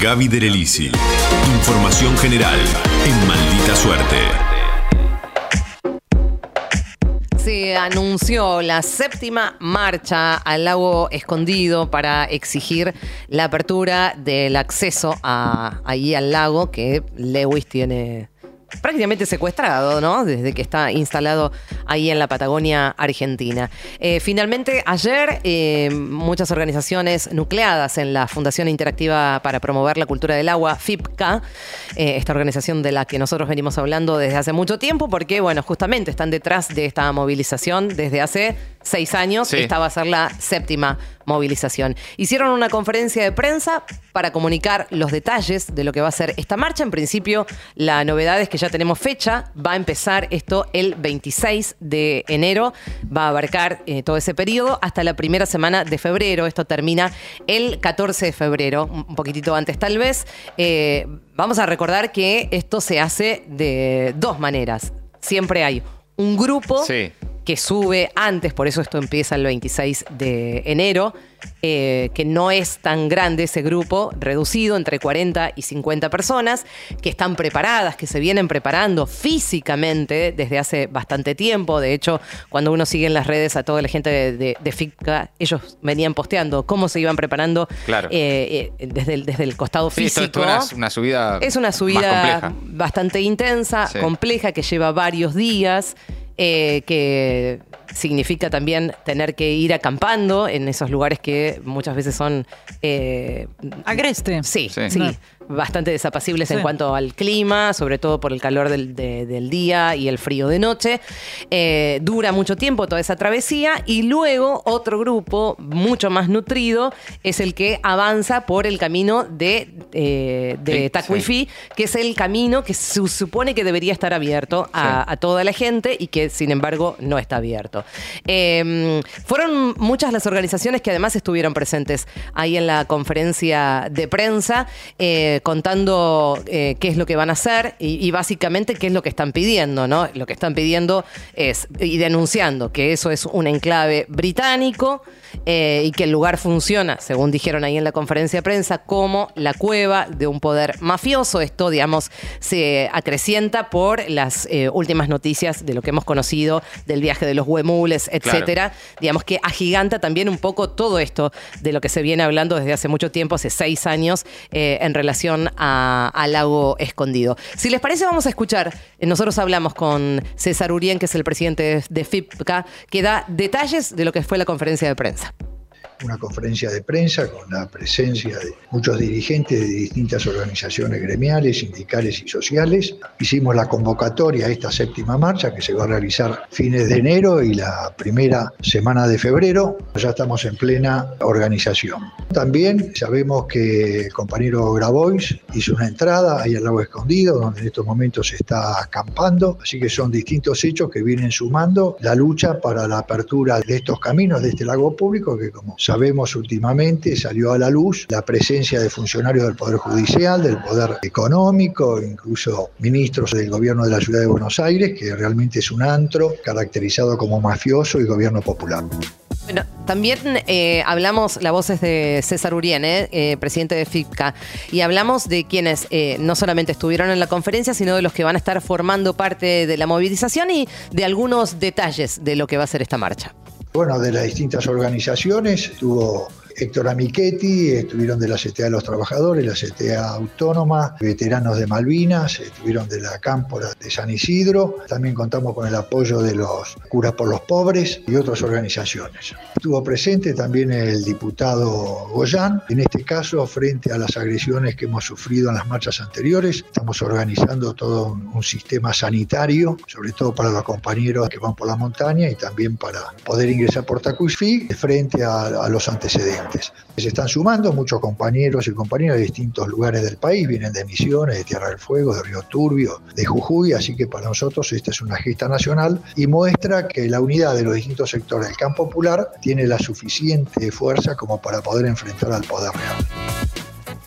Gaby Derelisi. Información general en Maldita Suerte. Se anunció la séptima marcha al lago escondido para exigir la apertura del acceso a, ahí al lago que Lewis tiene prácticamente secuestrado, ¿no? Desde que está instalado ahí en la Patagonia Argentina. Eh, finalmente, ayer, eh, muchas organizaciones nucleadas en la Fundación Interactiva para Promover la Cultura del Agua, FIPCA, eh, esta organización de la que nosotros venimos hablando desde hace mucho tiempo, porque, bueno, justamente están detrás de esta movilización desde hace seis años. Sí. Esta va a ser la séptima movilización. Hicieron una conferencia de prensa para comunicar los detalles de lo que va a ser esta marcha. En principio, la novedad es que ya tenemos fecha. Va a empezar esto el 26 de enero. Va a abarcar eh, todo ese periodo hasta la primera semana de febrero. Esto termina el 14 de febrero, un poquitito antes tal vez. Eh, vamos a recordar que esto se hace de dos maneras. Siempre hay un grupo Sí. Que sube antes, por eso esto empieza el 26 de enero, eh, que no es tan grande ese grupo, reducido entre 40 y 50 personas, que están preparadas, que se vienen preparando físicamente desde hace bastante tiempo. De hecho, cuando uno sigue en las redes a toda la gente de, de, de FICA, ellos venían posteando cómo se iban preparando Claro. eh, eh, desde, el, desde el costado Sí, físico. esto es una, subida. Es una subida bastante intensa, Sí. compleja, que lleva varios días, eh, que significa también tener que ir acampando en esos lugares que muchas veces son... eh, Agreste. Sí, sí, Sí. Bastante desapacibles en cuanto al clima, sobre todo por el calor del, de- del día y el frío de noche. Eh, dura mucho tiempo toda esa travesía y luego otro grupo mucho más nutrido es el que avanza por el camino de, eh, de Sí, Tacuifí, que es el camino que se supone que debería estar abierto a, Sí. a toda la gente y que sin embargo no está abierto. Eh, fueron muchas las organizaciones que además estuvieron presentes ahí en la conferencia de prensa, eh, contando eh, qué es lo que van a hacer y, y básicamente qué es lo que están pidiendo, ¿no? Lo que están pidiendo es, y denunciando que eso es un enclave británico eh, y que el lugar funciona, según dijeron ahí en la conferencia de prensa, como la cueva de un poder mafioso. Esto, digamos, se acrecienta por las eh, últimas noticias de lo que hemos conocido del viaje de los huemules, etcétera. Digamos que agiganta también un poco todo esto de lo que se viene hablando desde hace mucho tiempo, hace seis años, eh, en relación a, a Lago Escondido. Si les parece, vamos a escuchar. eh, Nosotros hablamos con César Urien, que es el presidente de, de FIPCA, que da detalles de lo que fue la conferencia de prensa. Una conferencia de prensa con la presencia de muchos dirigentes de distintas organizaciones gremiales, sindicales y sociales. Hicimos la convocatoria a esta séptima marcha que se va a realizar fines de enero y la primera semana de febrero. Ya estamos en plena organización. También sabemos que el compañero Grabois hizo una entrada ahí al lago escondido, donde en estos momentos se está acampando. Así que son distintos hechos que vienen sumando la lucha para la apertura de estos caminos, de este lago público, que como sabemos últimamente salió a la luz la presencia de funcionarios del Poder Judicial, del Poder Económico, incluso ministros del gobierno de la Ciudad de Buenos Aires, que realmente es un antro caracterizado como mafioso y gobierno popular. Bueno, también eh, hablamos, la voz es de César Urien, eh, eh, presidente de FIPCA, y hablamos de quienes no solamente estuvieron en la conferencia, sino de los que van a estar formando parte de la movilización y de algunos detalles de lo que va a ser esta marcha. Bueno, de las distintas organizaciones, estuvo Héctor Amichetti, estuvieron de la CTA de los Trabajadores, la CTA Autónoma, veteranos de Malvinas, estuvieron de la Cámpora de San Isidro, también contamos con el apoyo de los Curas por los Pobres y otras organizaciones. Estuvo presente también el diputado Goyán, en este caso frente a las agresiones que hemos sufrido en las marchas anteriores, estamos organizando todo un, sistema sanitario, sobre todo para los compañeros que van por la montaña y también para poder ingresar por Tacuifí frente a, a los antecedentes. Se están sumando muchos compañeros y compañeras de distintos lugares del país, vienen de Misiones, de Tierra del Fuego, de Río Turbio, de Jujuy, así que para nosotros esta es una gesta nacional y muestra que la unidad de los distintos sectores del campo popular tiene la suficiente fuerza como para poder enfrentar al poder real.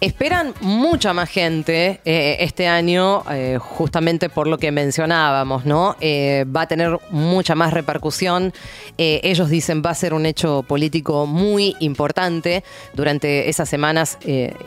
Esperan mucha más gente eh, este año, eh, justamente por lo que mencionábamos, ¿no? Eh, va a tener mucha más repercusión. Ellos dicen va a ser un hecho político muy importante durante esas semanas,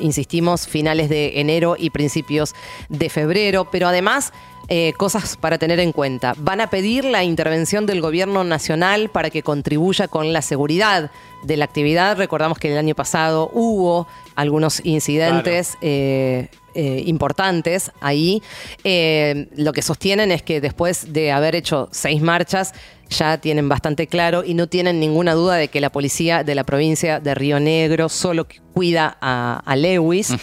insistimos, finales de enero y principios de febrero, pero además eh, cosas para tener en cuenta. Van a pedir la intervención del gobierno nacional para que contribuya con la seguridad de la actividad. Recordamos que el año pasado hubo algunos incidentes. eh, eh, importantes ahí. Lo que sostienen es que después de haber hecho seis marchas, ya tienen bastante claro y no tienen ninguna duda de que la policía de la provincia de Río Negro solo cuida a, a Lewis.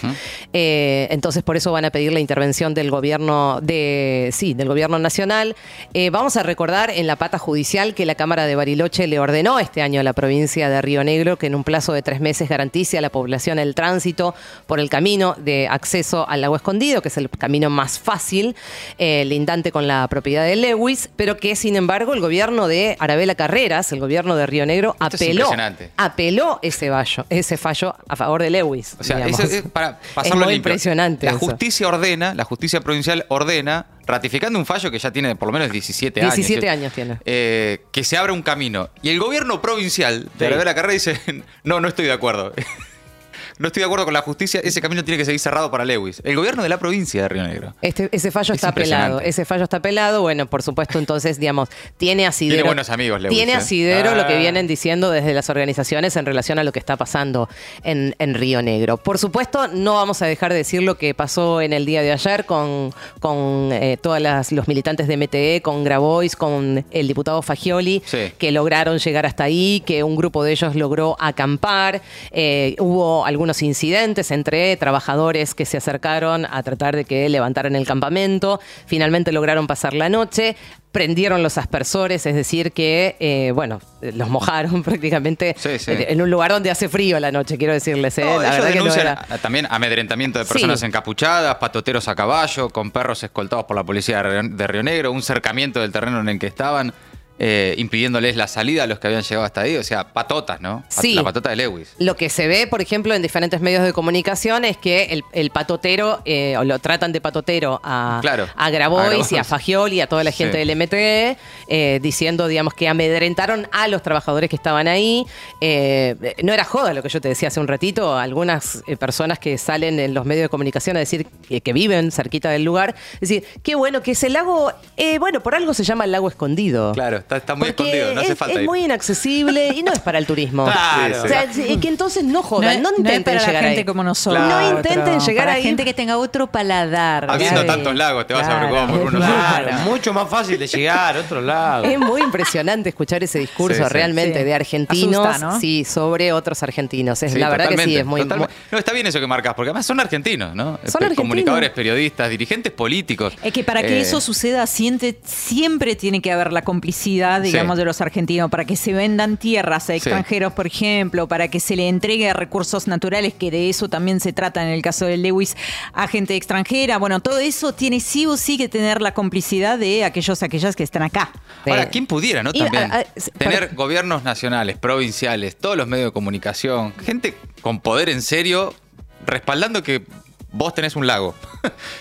Eh, entonces por eso van a pedir la intervención del gobierno de sí, del gobierno nacional. Eh, vamos a recordar en la pata judicial que la Cámara de Bariloche le ordenó este año a la provincia de Río Negro que en un plazo de tres meses garantice a la población el tránsito por el camino de acceso al lago escondido, que es el camino más fácil, eh, lindante con la propiedad de Lewis, pero que sin embargo el gobierno de Arabela Carreras, el gobierno de Río Negro, Esto es apeló, apeló ese fallo, ese fallo a favor de Lewis. O sea, es para pasarlo muy limpio. impresionante. La eso. justicia ordena, la justicia provincial ordena, ratificando un fallo que ya tiene por lo menos 17 años. 17 que- años tiene. eh, que se abra un camino. Y el gobierno provincial de Sí. la Carrera dice, no, no estoy de acuerdo. No estoy de acuerdo con la justicia, ese camino tiene que seguir cerrado para Lewis. El gobierno de la provincia de Río Negro. Este, ese fallo Es está impresionante. Ese fallo está apelado. Bueno, por supuesto, entonces, digamos, tiene asidero. Tiene buenos amigos, Lewis, Tiene ¿eh? asidero lo que Ah. vienen diciendo desde las organizaciones en relación a lo que está pasando en, en Río Negro. Por supuesto, no vamos a dejar de decir lo que pasó en el día de ayer con, con eh, todos los militantes de MTE, con Grabois, con el diputado Fagioli, Sí. que lograron llegar hasta ahí, que un grupo de ellos logró acampar. Eh, hubo algunos incidentes entre trabajadores que se acercaron a tratar de que levantaran el campamento. Finalmente lograron pasar la noche. Prendieron los aspersores, es decir, que, eh, bueno, eh, los mojaron prácticamente Sí, sí. en un lugar donde hace frío la noche, quiero decirles. ¿eh? No, la verdad que no era- a- también amedrentamiento de Sí. personas encapuchadas, patoteros a caballo, con perros escoltados por la policía de Río Negro, un cercamiento del terreno en el que estaban, eh, impidiéndoles la salida a los que habían llegado hasta ahí. O sea, patotas, ¿no? Sí. La patota de Lewis. Lo que se ve, por ejemplo, en diferentes medios de comunicación es que el, el patotero, eh, o lo tratan de patotero a, Claro, a a Grabois y a Fagioli y a toda la gente Sí. del MTE, eh, diciendo, digamos, que amedrentaron a los trabajadores que estaban ahí. Eh, no era joda lo que yo te decía hace un ratito, algunas eh, personas que salen en los medios de comunicación a decir que, que viven cerquita del lugar, decir, qué bueno que ese lago, eh, bueno, por algo se llama el lago escondido. Claro, está, está muy Porque escondido, no hace es, falta es ir. muy inaccesible y no es para el turismo. Claro. O sea, sí, que entonces no jodan, no, es- intenten es para llegar la gente ahí. como nosotros. No intenten llegar para ahí. gente que tenga otro paladar. Habiendo tantos lagos, te vas a preocupar por uno Claro, solo. mucho más fácil de llegar a otro lado. Es muy impresionante escuchar ese discurso Sí, sí. realmente Sí. de argentinos, Asusta, ¿no? sí, sobre otros argentinos. Es Sí, la verdad que sí, es muy, totalmente. No, está bien eso que marcas, porque además son argentinos, ¿no? Son argentinos. Comunicadores, periodistas, dirigentes políticos. Es que para que Eh, eso suceda siente, siempre tiene que haber la complicidad, digamos, Sí. de los argentinos, para que se vendan tierras a extranjeros, por ejemplo, para que se le entregue recursos naturales, que de eso también se trata en el caso de Lewis, a gente extranjera. Bueno, todo eso tiene sí o sí que tener la complicidad de aquellos, aquellas que están acá. Ahora, Sí. ¿quién pudiera, no? También a- a- s- tener para- gobiernos nacionales, provinciales, todos los medios de comunicación, gente con poder en serio, respaldando que vos tenés un lago.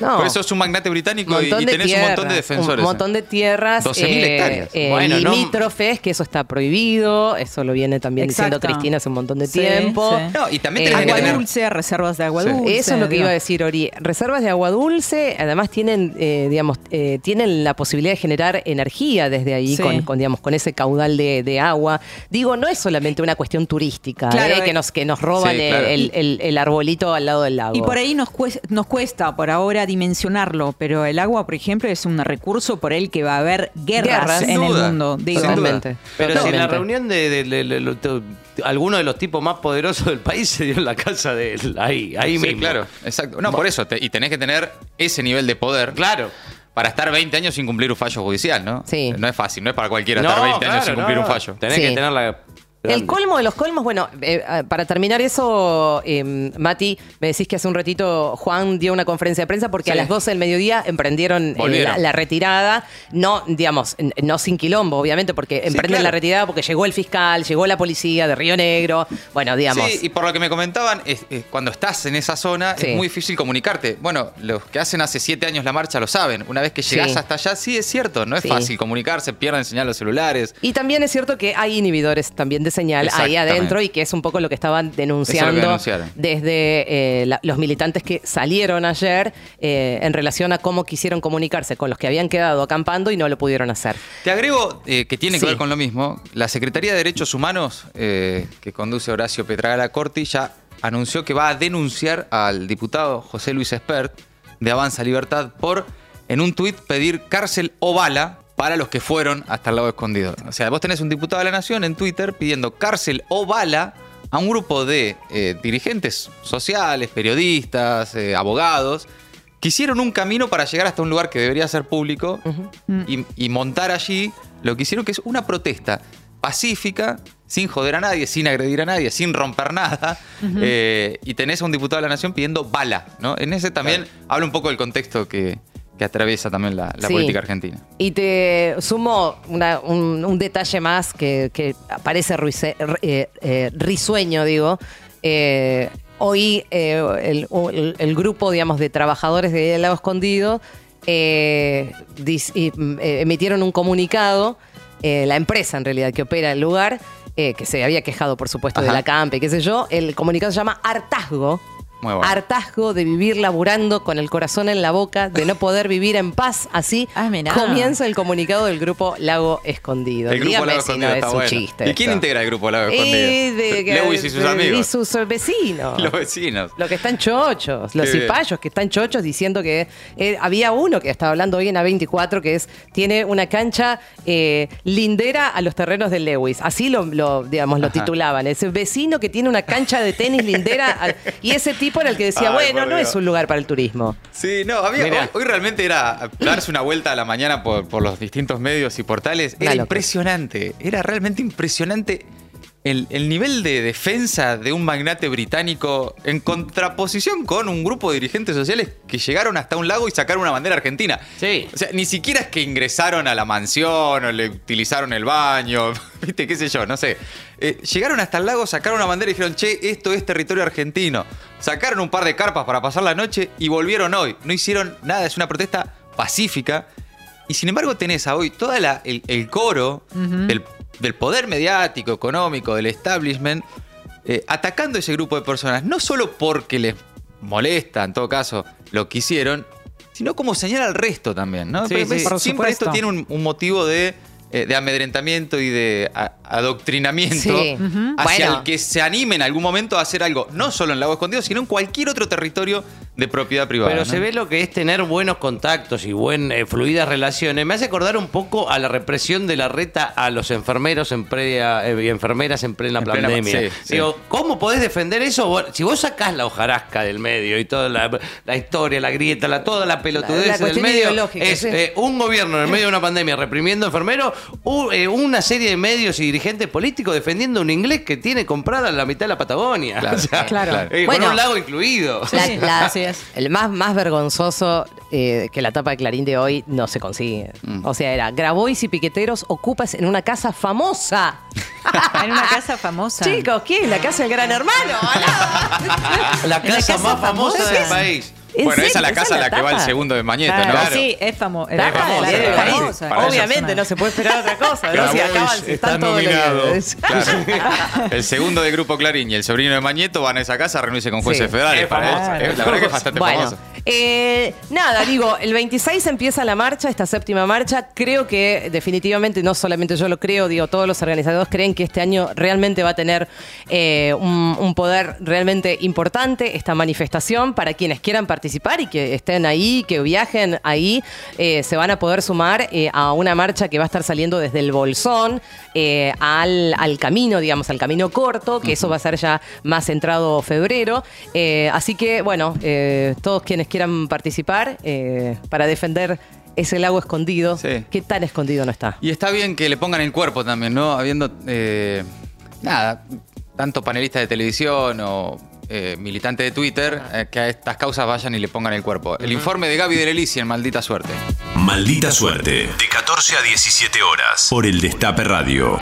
No. Por eso es un magnate británico y, tenés un montón de defensores. Un montón de tierras. 12.000 hectáreas. eh, Bueno, no- limítrofes, que eso está prohibido. Eso lo viene también diciendo Exacto. Cristina hace un montón de Sí, tiempo. sí. No, y también Eh, tenés que Agua tener... dulce, reservas de agua Sí. dulce. Eso es lo que digo. iba a decir Ori. Reservas de agua dulce, además tienen, eh, digamos, eh, tienen la posibilidad de generar energía desde ahí Sí. con, con, digamos, con ese caudal de, de agua. Digo, no es solamente una cuestión turística, Claro, eh, que eh. nos que nos roban Sí, el, claro. el- el- el arbolito al lado del lago. Y por ahí nos cuesta, nos cuesta por ahora dimensionarlo, pero el agua, por ejemplo, es un recurso por el que va a haber guerras, Guerras. en el mundo. Totalmente. Pero si en la reunión de, de- de- de- de- de- algunos de los tipos más poderosos del país se dio en la casa de él, ahí, ahí Sí, mismo. claro, exacto. No, por eso, te- y tenés que tener ese nivel de poder Claro. para estar 20 años sin cumplir un fallo judicial, ¿no? Sí. No es fácil, no es para cualquiera estar 20 años sin cumplir no, un fallo. Tenés Sí. que tener la El colmo de los colmos, bueno, eh, eh, para terminar eso, eh, Mati, me decís que hace un ratito Juan dio una conferencia de prensa porque Sí. a las 12 del mediodía emprendieron eh, la, la retirada, no, digamos, no sin quilombo, obviamente, porque emprenden claro. la retirada porque llegó el fiscal, llegó la policía de Río Negro, bueno, digamos. Sí, y por lo que me comentaban, es- es cuando estás en esa zona Sí. es muy difícil comunicarte. Bueno, los que hacen hace siete años la marcha lo saben. Una vez que llegas Sí. hasta allá, sí es cierto, no es fácil comunicarse, pierden señal los celulares. Y también es cierto que hay inhibidores también de señal ahí adentro y que es un poco lo que estaban denunciando desde eh, la- los militantes que salieron ayer eh, en relación a cómo quisieron comunicarse con los que habían quedado acampando y no lo pudieron hacer. Te agrego eh, que tiene Sí. que ver con lo mismo. La Secretaría de Derechos Humanos, que conduce Horacio Petragala Corti, ya anunció que va a denunciar al diputado José Luis Espert de Avanza Libertad por, en un tuit, pedir cárcel o bala para los que fueron hasta el lago escondido. O sea, vos tenés un diputado de la Nación en Twitter pidiendo cárcel o bala a un grupo de eh, dirigentes sociales, periodistas, eh, abogados, que hicieron un camino para llegar hasta un lugar que debería ser público y, y montar allí lo que hicieron, que es una protesta pacífica, sin joder a nadie, sin agredir a nadie, sin romper nada. eh, y tenés a un diputado de la Nación pidiendo bala, ¿no? En ese también habla un poco del contexto que, que atraviesa también la, la Sí. política argentina. Y te sumo una- un, un detalle más que, que parece ruise- eh, eh, risueño, digo. Eh, hoy eh, el, el- el grupo, digamos, de trabajadores de Lago Escondido dis- mm, emitieron un comunicado, la empresa en realidad que opera el lugar, que se había quejado, por supuesto, de la campe, qué sé yo, el comunicado se llama Hartazgo. Bueno. Hartazgo de vivir laburando con el corazón en la boca, de no poder vivir en paz. Así Ah, comienza el comunicado del grupo Lago Escondido. El grupo Dígame Lago si Escondido no está es un bueno. chiste. ¿Y quién esto. integra el grupo Lago Escondido? Y de- Lewis y sus amigos. Y sus vecinos. Los vecinos. Los que están chochos, los cipayos que están chochos diciendo que eh, había uno que estaba hablando hoy en A24 que es tiene una cancha eh, lindera a los terrenos de Lewis. Así lo, lo, digamos, lo Ajá. titulaban. Ese vecino que tiene una cancha de tenis lindera. y ese tipo era el que decía, Ay, bueno, no Dios. es un lugar para el turismo. Sí, no, había, hoy, realmente era darse una vuelta a la mañana por, por los distintos medios y portales. Era impresionante, era realmente impresionante el, el nivel de defensa de un magnate británico en contraposición con un grupo de dirigentes sociales que llegaron hasta un lago y sacaron una bandera argentina. Sí. O sea, ni siquiera es que ingresaron a la mansión o le utilizaron el baño, viste, qué sé yo, no sé. Eh, llegaron hasta el lago, sacaron una bandera y dijeron, che, esto es territorio argentino. Sacaron un par de carpas para pasar la noche y volvieron hoy. No hicieron nada, es una protesta pacífica. Y sin embargo tenés a hoy todo el, el coro del, del poder mediático, económico, del establishment, eh, atacando a ese grupo de personas. No solo porque les molesta, en todo caso, lo que hicieron, sino como señala al resto también, ¿no? Sí, sí. siempre supuesto. esto tiene un, un motivo de, eh, de amedrentamiento y de a- adoctrinamiento Sí. Hacia Bueno. el que se anime en algún momento a hacer algo, no solo en Lago Escondido, sino en cualquier otro territorio de propiedad privada. Pero ¿no? se ve lo que es tener buenos contactos y buen, eh, fluidas relaciones. Me hace acordar un poco a la represión de la reta a los enfermeros en previa, eh, y enfermeras en plena En plena- pandemia. sí, sí. Digo, ¿cómo podés defender eso? Si vos sacás la hojarasca del medio y toda la, la historia, la grieta, la, toda la pelotudez La- la del medio, es sí. eh, un gobierno en el medio de una pandemia reprimiendo enfermeros, eh, una serie de medios y dirigentes políticos defendiendo un inglés que tiene comprada la mitad de la Patagonia. Claro, O sea, claro. eh, Bueno. con un lago incluido. La- El más, más vergonzoso eh, que la tapa de Clarín de hoy no se consigue. Mm. O sea, era Grabois y Piqueteros ocupas en una casa famosa. En una casa famosa. Chicos, ¿qué? La casa del gran hermano. La En la casa, casa más famosa famosa. del país. ¿En Bueno, esa es la casa a la que va el segundo de Mañeto, Claro, ¿no? Sí, es famo- es famosa. de la es famosa. Para. Obviamente no se puede esperar otra cosa. ¿no? Si acaban, si está están nominado. Claro. El segundo del grupo Clarín y el sobrino de Mañeto van a esa casa a reunirse con jueces Sí. federales. Es para famosa. Es- La verdad que es bastante Bueno, famoso. eh, nada, digo, el 26 empieza la marcha, esta séptima marcha. Creo que definitivamente, no solamente yo lo creo, digo, todos los organizadores creen que este año realmente va a tener eh, un, un poder realmente importante esta manifestación para quienes quieran participar y que estén ahí, que viajen ahí, eh, se van a poder sumar eh, a una marcha que va a estar saliendo desde el Bolsón eh, al, al camino, digamos, al camino corto, que eso va a ser ya más entrado febrero. Así que, bueno, todos quienes quieran participar para defender ese lago escondido, Sí. ¿qué tan escondido no está? Y está bien que le pongan el cuerpo también, ¿no? Habiendo nada, tanto panelistas de televisión o eh, militantes de Twitter, eh, que a estas causas vayan y le pongan el cuerpo. El informe de Gaby de en Maldita Suerte. Maldita suerte. De 14 a 17 horas. Por el Destape Radio.